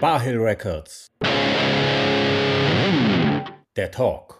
Barhill Records. Der Talk.